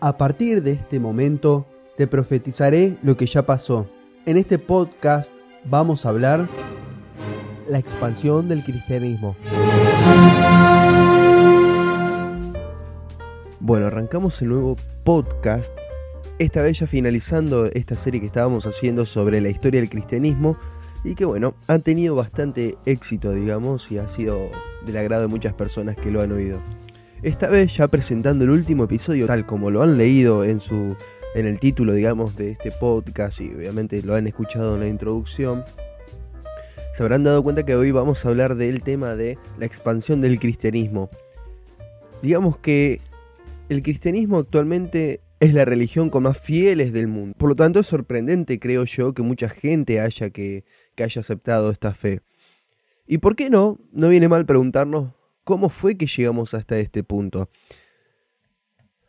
A partir de este momento te profetizaré lo que ya pasó. En este podcast vamos a hablar la expansión del cristianismo. Bueno, arrancamos el nuevo podcast, esta vez ya finalizando esta serie que estábamos haciendo sobre la historia del cristianismo y que bueno, han tenido bastante éxito, digamos, y ha sido del agrado de muchas personas que lo han oído. Esta vez ya presentando el último episodio tal como lo han leído en su en el título, digamos, de este podcast y obviamente lo han escuchado en la introducción, se habrán dado cuenta que hoy vamos a hablar del tema de la expansión del cristianismo. Digamos que el cristianismo actualmente es la religión con más fieles del mundo. Por lo tanto, es sorprendente, creo yo, que mucha gente haya que, que haya aceptado esta fe. ¿Y por qué no? No viene mal preguntarnos cómo fue que llegamos hasta este punto.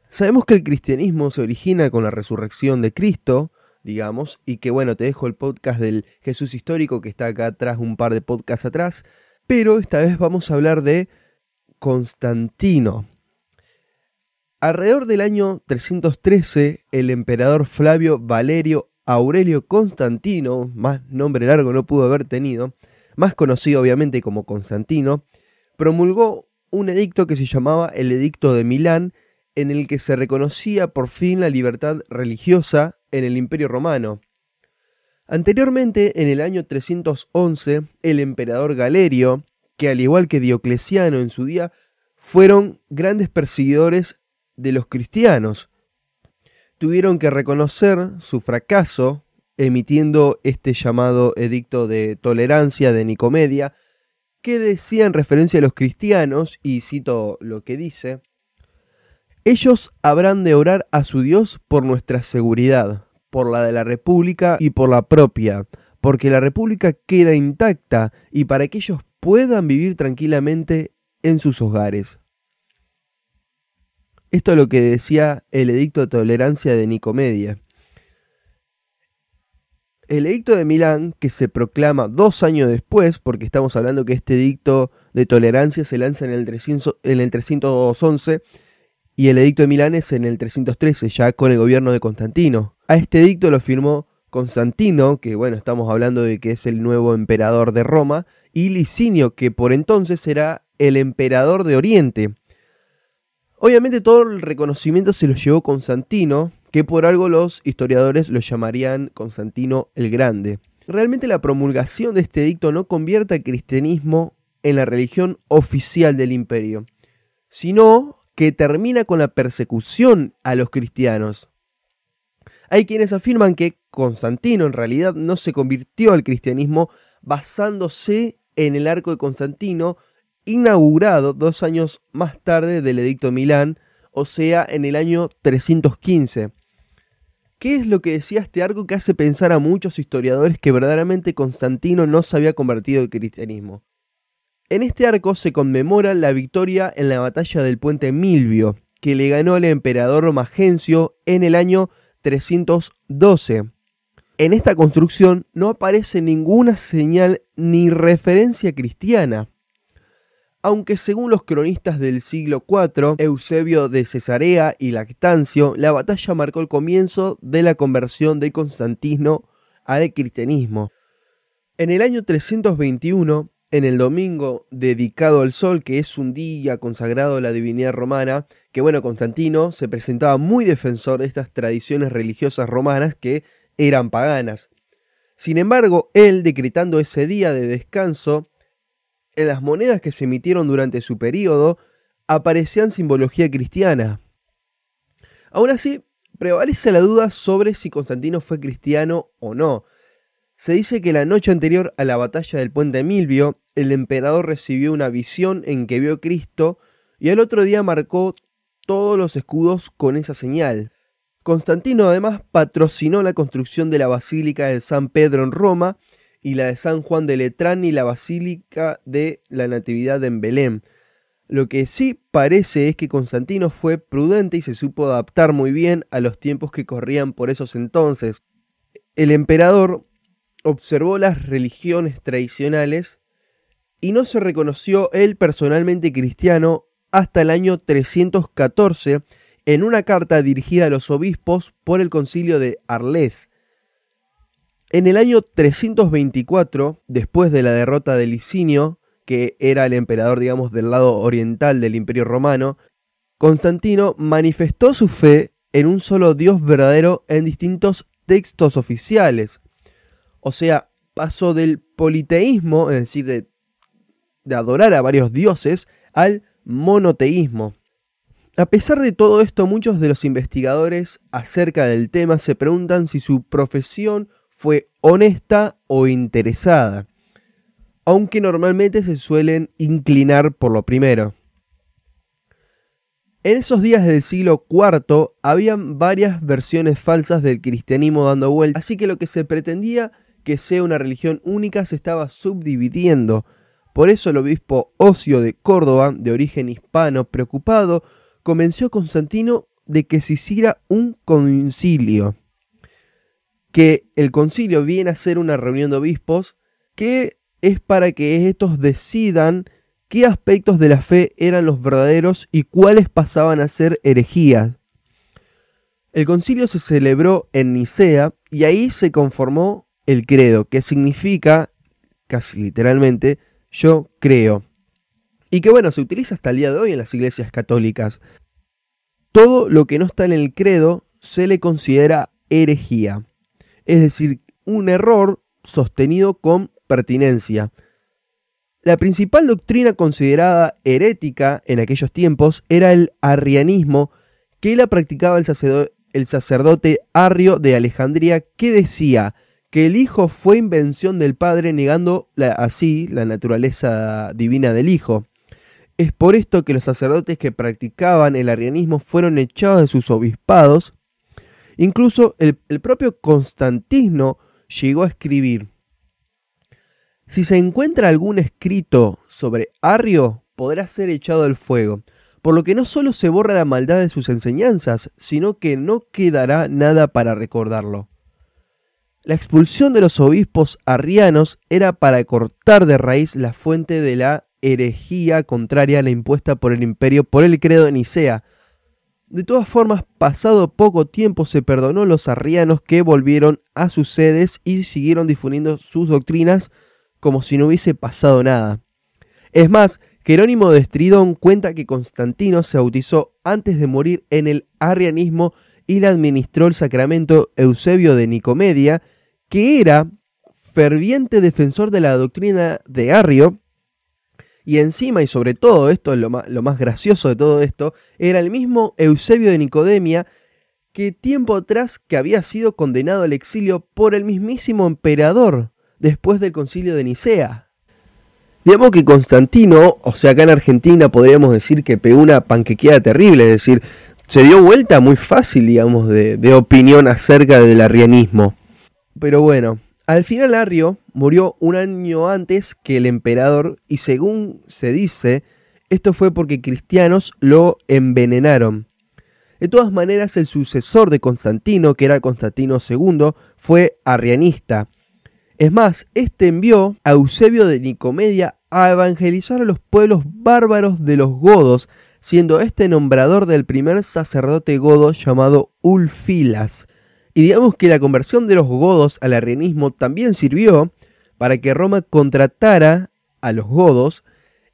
Sabemos que el cristianismo se origina con la resurrección de Cristo, digamos, y que bueno, te dejo el podcast del Jesús histórico que está acá atrás, un par de podcasts atrás, pero esta vez vamos a hablar de Constantino. Alrededor del año 313, el emperador Flavio Valerio Aurelio Constantino, más nombre largo no pudo haber tenido, más conocido obviamente como Constantino, promulgó un edicto que se llamaba el Edicto de Milán, en el que se reconocía por fin la libertad religiosa en el Imperio Romano. Anteriormente, en el año 311, el emperador Galerio, que al igual que Diocleciano en su día, fueron grandes perseguidores de los cristianos, tuvieron que reconocer su fracaso emitiendo este llamado edicto de tolerancia de Nicomedia, que decía en referencia a los cristianos, y cito lo que dice, ellos habrán de orar a su Dios por nuestra seguridad, por la de la República y por la propia, porque la República queda intacta y para que ellos puedan vivir tranquilamente en sus hogares. Esto es lo que decía el edicto de tolerancia de Nicomedia. El edicto de Milán, que se proclama dos años después, porque estamos hablando que este edicto de tolerancia se lanza en el, 300, en el 311, y el edicto de Milán es en el 313, ya con el gobierno de Constantino. A este edicto lo firmó Constantino, que bueno, estamos hablando de que es el nuevo emperador de Roma, y Licinio, que por entonces era el emperador de Oriente. Obviamente todo el reconocimiento se lo llevó Constantino, que por algo los historiadores lo llamarían Constantino el Grande. Realmente la promulgación de este edicto no convierte al cristianismo en la religión oficial del imperio, sino que termina con la persecución a los cristianos. Hay quienes afirman que Constantino en realidad no se convirtió al cristianismo basándose en el arco de Constantino, inaugurado dos años más tarde del Edicto de Milán, o sea, en el año 315. ¿Qué es lo que decía este arco que hace pensar a muchos historiadores que verdaderamente Constantino no se había convertido al cristianismo? En este arco se conmemora la victoria en la batalla del puente Milvio, que le ganó al emperador Magencio en el año 312. En esta construcción no aparece ninguna señal ni referencia cristiana, aunque según los cronistas del siglo IV, Eusebio de Cesarea y Lactancio, la batalla marcó el comienzo de la conversión de Constantino al cristianismo. En el año 321, en el domingo dedicado al sol, que es un día consagrado a la divinidad romana, que bueno, Constantino se presentaba muy defensor de estas tradiciones religiosas romanas que eran paganas. Sin embargo, él, decretando ese día de descanso, en las monedas que se emitieron durante su periodo, aparecían simbología cristiana. Aún así, prevalece la duda sobre si Constantino fue cristiano o no, se dice que la noche anterior a la batalla del puente Milvio, el emperador recibió una visión en que vio a Cristo y al otro día marcó todos los escudos con esa señal. Constantino además patrocinó la construcción de la Basílica de San Pedro en Roma y la de San Juan de Letrán y la Basílica de la Natividad en Belén. Lo que sí parece es que Constantino fue prudente y se supo adaptar muy bien a los tiempos que corrían por esos entonces. El emperador observó las religiones tradicionales y no se reconoció él personalmente cristiano hasta el año 314 en una carta dirigida a los obispos por el concilio de Arles. En el año 324, después de la derrota de Licinio, que era el emperador, digamos, del lado oriental del Imperio Romano, Constantino manifestó su fe en un solo Dios verdadero en distintos textos oficiales. O sea, pasó del politeísmo, es decir, de, de adorar a varios dioses, al monoteísmo. A pesar de todo esto, muchos de los investigadores acerca del tema se preguntan si su profesión fue honesta o interesada, aunque normalmente se suelen inclinar por lo primero. En esos días del siglo IV habían varias versiones falsas del cristianismo dando vuelta, así que lo que se pretendía que sea una religión única se estaba subdividiendo. Por eso el obispo Ocio de Córdoba, de origen hispano, preocupado, convenció a Constantino de que se hiciera un concilio. Que el concilio viene a ser una reunión de obispos que es para que estos decidan qué aspectos de la fe eran los verdaderos y cuáles pasaban a ser herejías. El concilio se celebró en Nicea y ahí se conformó el credo, que significa, casi literalmente, yo creo. Y que bueno, se utiliza hasta el día de hoy en las iglesias católicas. Todo lo que no está en el credo se le considera herejía, es decir, un error sostenido con pertinencia. La principal doctrina considerada herética en aquellos tiempos era el arrianismo que la practicaba el, sacerdote, Arrio de Alejandría que decía que el Hijo fue invención del Padre negando así la naturaleza divina del Hijo. Es por esto que los sacerdotes que practicaban el arrianismo fueron echados de sus obispados. Incluso el propio Constantino llegó a escribir si se encuentra algún escrito sobre Arrio, podrá ser echado al fuego, por lo que no solo se borra la maldad de sus enseñanzas, sino que no quedará nada para recordarlo. La expulsión de los obispos arrianos era para cortar de raíz la fuente de la herejía contraria a la impuesta por el imperio por el credo de Nicea. De todas formas, pasado poco tiempo se perdonó a los arrianos que volvieron a sus sedes y siguieron difundiendo sus doctrinas como si no hubiese pasado nada. Es más, Jerónimo de Estridón cuenta que Constantino se bautizó antes de morir en el arrianismo y le administró el sacramento Eusebio de Nicomedia, que era ferviente defensor de la doctrina de Arrio, y encima y sobre todo esto, lo más, lo más gracioso de todo esto, era el mismo Eusebio de Nicodemia que tiempo atrás que había sido condenado al exilio por el mismísimo emperador después del concilio de Nicea. Digamos que Constantino, o sea, acá en Argentina podríamos decir que pegó una panquequeada terrible, es decir, se dio vuelta muy fácil, digamos, de, de opinión acerca del arrianismo. Pero bueno, al final Arrio murió un año antes que el emperador y según se dice, esto fue porque cristianos lo envenenaron. De todas maneras, el sucesor de Constantino, que era Constantino II, fue arrianista es más, este envió a Eusebio de Nicomedia a evangelizar a los pueblos bárbaros de los godos, siendo este nombrador del primer sacerdote godo llamado Ulfilas. Y digamos que la conversión de los godos al arrianismo también sirvió para que Roma contratara a los godos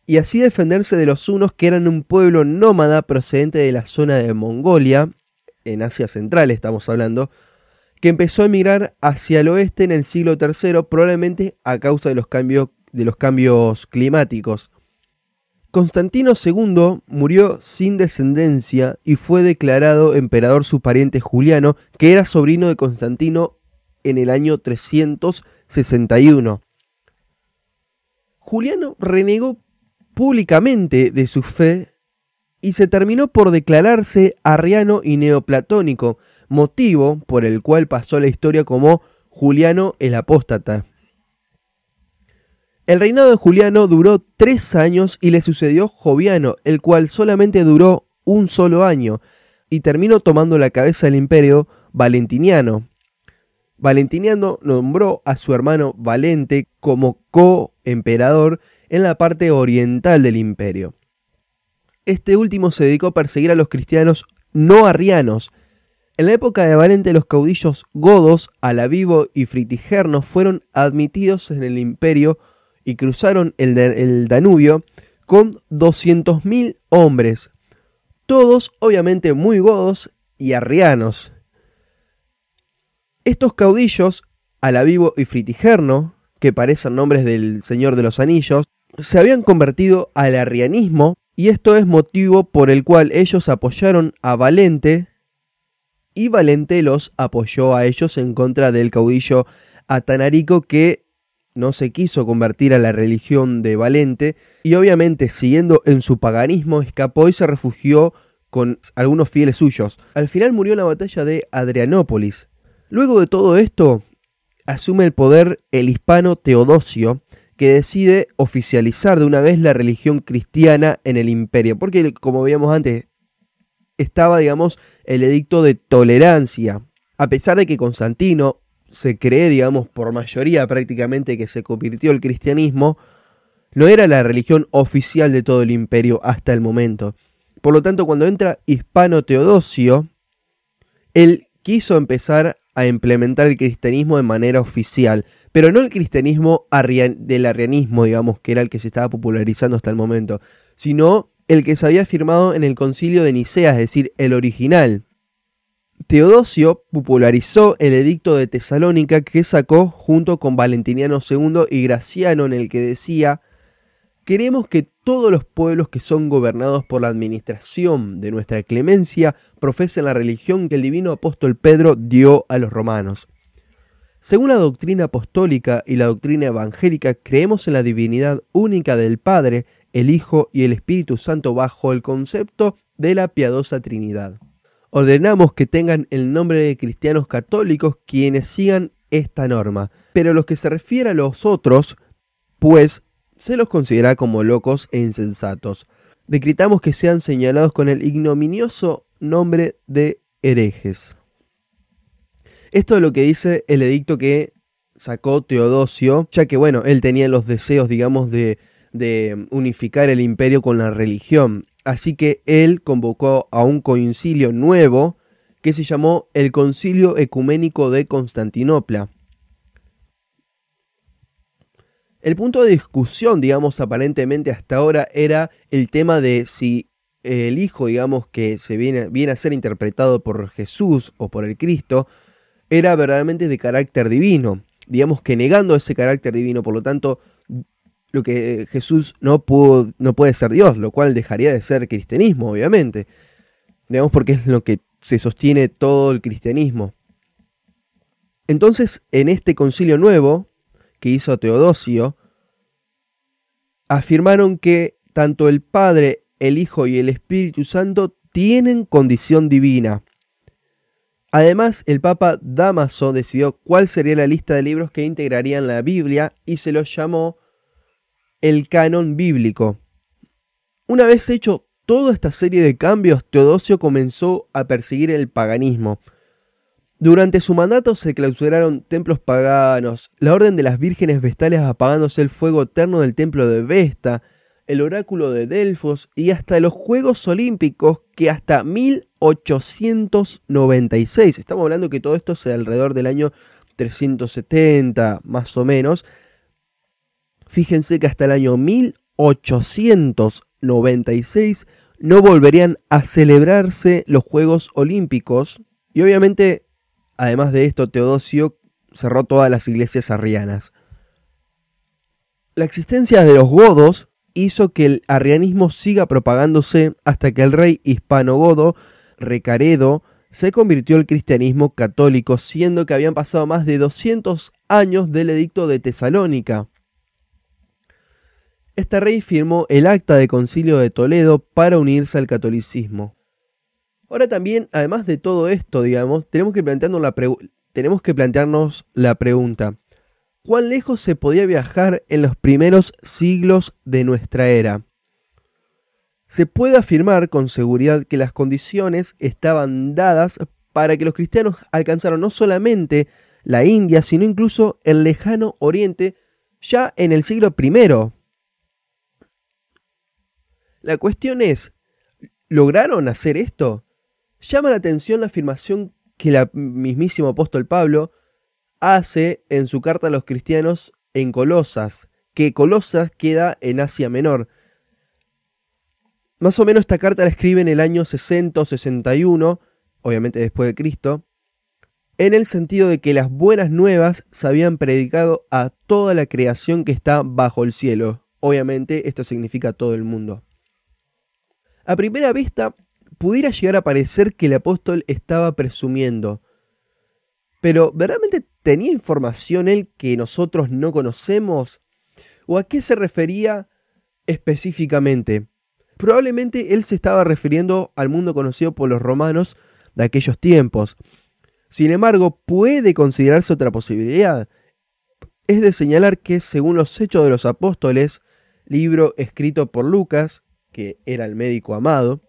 y así defenderse de los hunos que eran un pueblo nómada procedente de la zona de Mongolia, en Asia Central estamos hablando, que empezó a emigrar hacia el oeste en el siglo III, probablemente a causa de los cambios, de los cambios climáticos. Constantino II murió sin descendencia y fue declarado emperador su pariente Juliano, que era sobrino de Constantino en el año 361. Juliano renegó públicamente de su fe y se terminó por declararse arriano y neoplatónico, motivo por el cual pasó la historia como Juliano el Apóstata. El reinado de Juliano duró tres años y le sucedió Joviano, el cual solamente duró un solo año, y terminó tomando la cabeza del imperio Valentiniano. Valentiniano nombró a su hermano Valente como co-emperador en la parte oriental del imperio. este último se dedicó a perseguir a los cristianos no arrianos. En la época de Valente los caudillos godos, Alavivo y Fritigerno fueron admitidos en el imperio y cruzaron el, el Danubio con 200.000 hombres, todos obviamente muy godos y arrianos. Estos caudillos, Alavivo y Fritigerno, que parecen nombres del Señor de los Anillos, se habían convertido al arrianismo y esto es motivo por el cual ellos apoyaron a Valente y Valente los apoyó a ellos en contra del caudillo Atanarico que no se quiso convertir a la religión de Valente y obviamente siguiendo en su paganismo escapó y se refugió con algunos fieles suyos. Al final murió en la batalla de Adrianópolis. Luego de todo esto, asume el poder el hispano Teodosio, que decide oficializar de una vez la religión cristiana en el imperio, porque como veíamos antes, estaba, digamos, el edicto de tolerancia. A pesar de que Constantino se cree, digamos, por mayoría prácticamente que se convirtió el cristianismo, no era la religión oficial de todo el imperio hasta el momento. Por lo tanto, cuando entra Hispano Teodosio, él quiso empezar a implementar el cristianismo de manera oficial, pero no el cristianismo del arrianismo, digamos, que era el que se estaba popularizando hasta el momento, sino el que se había firmado en el concilio de Nicea, es decir, el original. Teodosio popularizó el edicto de Tesalónica que sacó junto con Valentiniano II y Graciano en el que decía Queremos que todos los pueblos que son gobernados por la administración de nuestra clemencia profesen la religión que el divino apóstol Pedro dio a los romanos. Según la doctrina apostólica y la doctrina evangélica, creemos en la divinidad única del Padre, el Hijo y el Espíritu Santo bajo el concepto de la piadosa Trinidad. Ordenamos que tengan el nombre de cristianos católicos quienes sigan esta norma, pero los que se refiere a los otros, pues se los considera como locos e insensatos. Decretamos que sean señalados con el ignominioso nombre de herejes. Esto es lo que dice el edicto que sacó Teodosio, ya que bueno, él tenía los deseos, digamos, de, de unificar el imperio con la religión. Así que él convocó a un concilio nuevo que se llamó el Concilio Ecuménico de Constantinopla. El punto de discusión, digamos, aparentemente hasta ahora era el tema de si el Hijo, digamos, que se viene, viene a ser interpretado por Jesús o por el Cristo, era verdaderamente de carácter divino. Digamos que negando ese carácter divino, por lo tanto, lo que Jesús no, pudo, no puede ser Dios, lo cual dejaría de ser cristianismo, obviamente. Digamos porque es lo que se sostiene todo el cristianismo. Entonces, en este concilio nuevo, que hizo Teodosio, afirmaron que tanto el Padre, el Hijo y el Espíritu Santo tienen condición divina. Además, el Papa Damaso decidió cuál sería la lista de libros que integrarían la Biblia y se lo llamó el canon bíblico. Una vez hecho toda esta serie de cambios, Teodosio comenzó a perseguir el paganismo. Durante su mandato se clausuraron templos paganos, la orden de las vírgenes vestales apagándose el fuego eterno del templo de Vesta, el oráculo de Delfos y hasta los Juegos Olímpicos que hasta 1896, estamos hablando que todo esto es alrededor del año 370 más o menos, fíjense que hasta el año 1896 no volverían a celebrarse los Juegos Olímpicos y obviamente Además de esto, Teodosio cerró todas las iglesias arrianas. La existencia de los godos hizo que el arrianismo siga propagándose hasta que el rey hispano-godo, Recaredo, se convirtió al cristianismo católico, siendo que habían pasado más de 200 años del edicto de Tesalónica. Este rey firmó el acta de concilio de Toledo para unirse al catolicismo. Ahora también, además de todo esto, digamos, tenemos que, plantearnos la pregunta, ¿cuán lejos se podía viajar en los primeros siglos de nuestra era? Se puede afirmar con seguridad que las condiciones estaban dadas para que los cristianos alcanzaran no solamente la India, sino incluso el lejano Oriente ya en el siglo I. La cuestión es, lograron hacer esto? Llama la atención la afirmación que el mismísimo apóstol Pablo hace en su carta a los cristianos en Colosas, que Colosas queda en Asia Menor. Más o menos esta carta la escribe en el año 60 o 61, obviamente después de Cristo, en el sentido de que las buenas nuevas se habían predicado a toda la creación que está bajo el cielo. Obviamente esto significa todo el mundo. A primera vista, pudiera llegar a parecer que el apóstol estaba presumiendo, pero ¿verdaderamente tenía información él que nosotros no conocemos? ¿O a qué se refería específicamente? Probablemente él se estaba refiriendo al mundo conocido por los romanos de aquellos tiempos. Sin embargo, puede considerarse otra posibilidad. Es de señalar que, según los Hechos de los Apóstoles, libro escrito por Lucas, que era el médico amado,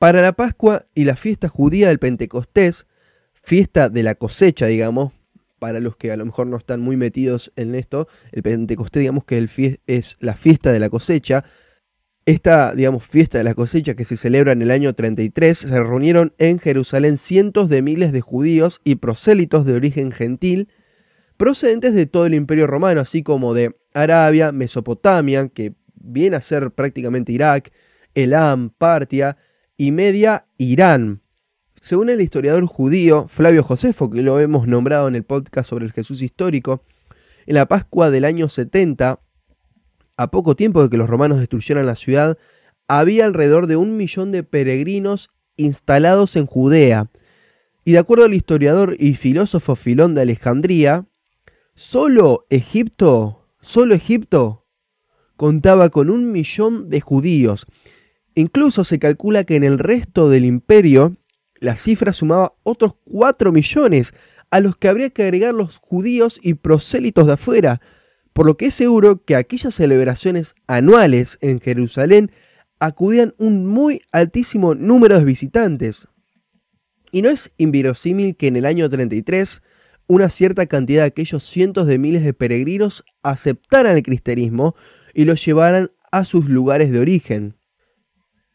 para la Pascua y la fiesta judía del Pentecostés, fiesta de la cosecha, digamos, para los que a lo mejor no están muy metidos en esto, el Pentecostés, digamos que es la fiesta de la cosecha. Esta, digamos, fiesta de la cosecha que se celebra en el año 33, se reunieron en Jerusalén cientos de miles de judíos y prosélitos de origen gentil, procedentes de todo el imperio romano, así como de Arabia, Mesopotamia, que viene a ser prácticamente Irak, Elam, Partia y Media Irán. Según el historiador judío Flavio Josefo, que lo hemos nombrado en el podcast sobre el Jesús histórico, en la Pascua del año 70, a poco tiempo de que los romanos destruyeran la ciudad, había alrededor de un millón de peregrinos instalados en Judea. Y de acuerdo al historiador y filósofo Filón de Alejandría, solo Egipto, solo Egipto contaba con un millón de judíos. Incluso se calcula que en el resto del imperio la cifra sumaba otros 4 millones, a los que habría que agregar los judíos y prosélitos de afuera, por lo que es seguro que aquellas celebraciones anuales en Jerusalén acudían un muy altísimo número de visitantes. Y no es inverosímil que en el año 33 una cierta cantidad de aquellos cientos de miles de peregrinos aceptaran el cristianismo y los llevaran a sus lugares de origen.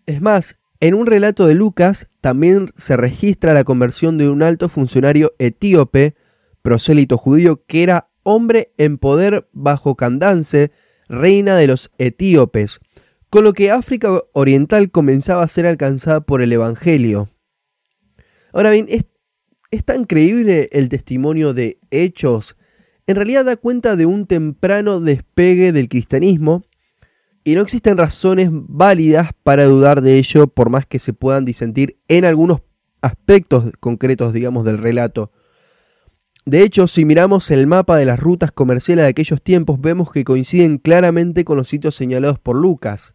Es más, en un relato de Lucas también se registra la conversión de un alto funcionario etíope, prosélito judío, que era hombre en poder bajo Candance, reina de los etíopes, con lo que África Oriental comenzaba a ser alcanzada por el Evangelio. Ahora bien, es, tan creíble el testimonio de Hechos, en realidad da cuenta de un temprano despegue del cristianismo, y no existen razones válidas para dudar de ello, por más que se puedan disentir en algunos aspectos concretos, digamos, del relato. De hecho, si miramos el mapa de las rutas comerciales de aquellos tiempos, vemos que coinciden claramente con los sitios señalados por Lucas.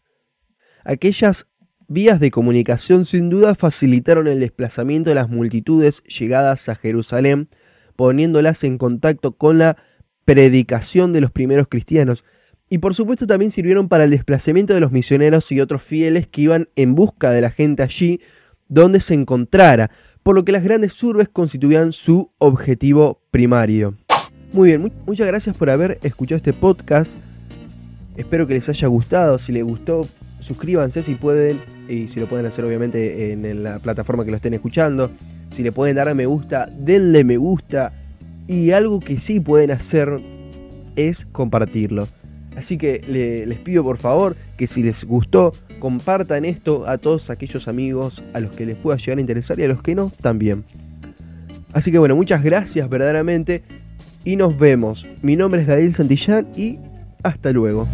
Aquellas vías de comunicación sin duda facilitaron el desplazamiento de las multitudes llegadas a Jerusalén, poniéndolas en contacto con la predicación de los primeros cristianos, y por supuesto también sirvieron para el desplazamiento de los misioneros y otros fieles que iban en busca de la gente allí donde se encontrara, por lo que las grandes urbes constituían su objetivo primario. Muy bien, muchas gracias por haber escuchado este podcast. Espero que les haya gustado. Si les gustó, suscríbanse si pueden. Y si lo pueden hacer obviamente en la plataforma que lo estén escuchando. Si le pueden dar a me gusta, denle me gusta. Y algo que sí pueden hacer es compartirlo. Así que les pido por favor que si les gustó, compartan esto a todos aquellos amigos a los que les pueda llegar a interesar y a los que no también. Así que bueno, muchas gracias verdaderamente y nos vemos. Mi nombre es Gael Santillán y hasta luego.